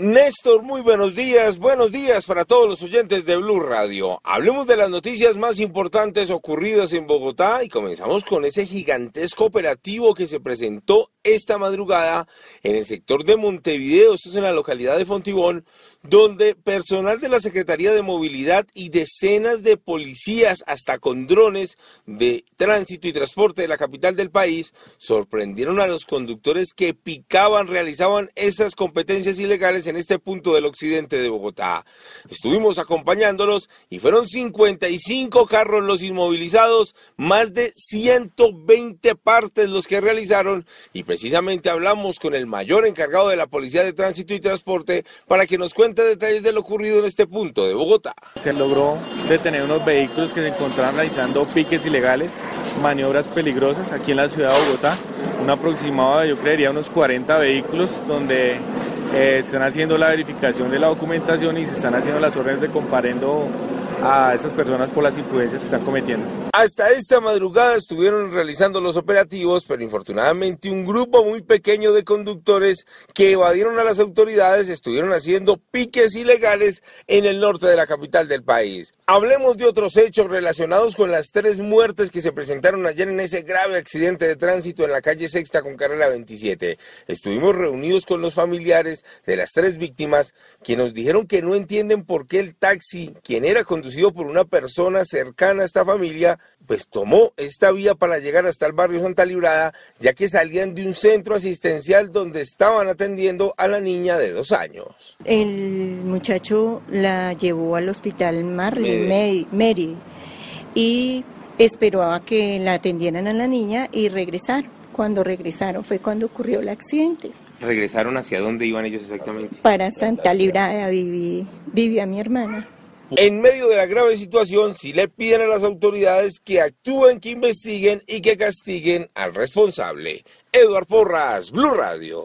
Néstor, muy buenos días. Buenos días para todos los oyentes de Blue Radio. Hablemos de las noticias más importantes ocurridas en Bogotá y comenzamos con ese gigantesco operativo que se presentó esta madrugada en el sector de Montevideo, esto es en la localidad de Fontibón, donde personal de la Secretaría de Movilidad y decenas de policías, hasta con drones de tránsito y transporte de la capital del país, sorprendieron a los conductores que picaban, realizaban esas competencias ilegales en este punto del occidente de Bogotá. Estuvimos acompañándolos y fueron 55 carros los inmovilizados, más de 120 partes los que realizaron y precisamente hablamos con el mayor encargado de la Policía de Tránsito y Transporte para que nos cuente detalles de lo ocurrido en este punto de Bogotá. Se logró detener unos vehículos que se encontraban realizando piques ilegales, maniobras peligrosas aquí en la ciudad de Bogotá, un aproximado de yo creería unos 40 vehículos donde eh, están haciendo la verificación de la documentación y se están haciendo las órdenes de comparendo a esas personas por las imprudencias que están cometiendo. Hasta esta madrugada estuvieron realizando los operativos, pero infortunadamente un grupo muy pequeño de conductores que evadieron a las autoridades estuvieron haciendo piques ilegales en el norte de la capital del país. Hablemos de otros hechos relacionados con las tres muertes que se presentaron ayer en ese grave accidente de tránsito en la calle Sexta con carrera 27. Estuvimos reunidos con los familiares de las tres víctimas, que nos dijeron que no entienden por qué el taxi, quien era conducido por una persona cercana a esta familia, pues tomó esta vía para llegar hasta el barrio Santa Librada, ya que salían de un centro asistencial donde estaban atendiendo a la niña de dos años. El muchacho la llevó al hospital Marley, Mary, y esperó a que la atendieran a la niña y regresaron. Cuando regresaron fue cuando ocurrió el accidente. ¿Regresaron hacia dónde iban ellos exactamente? Para Santa Librada vivía mi hermana. En medio de la grave situación, sí le piden a las autoridades que actúen, que investiguen y que castiguen al responsable. Eduard Porras, Blue Radio.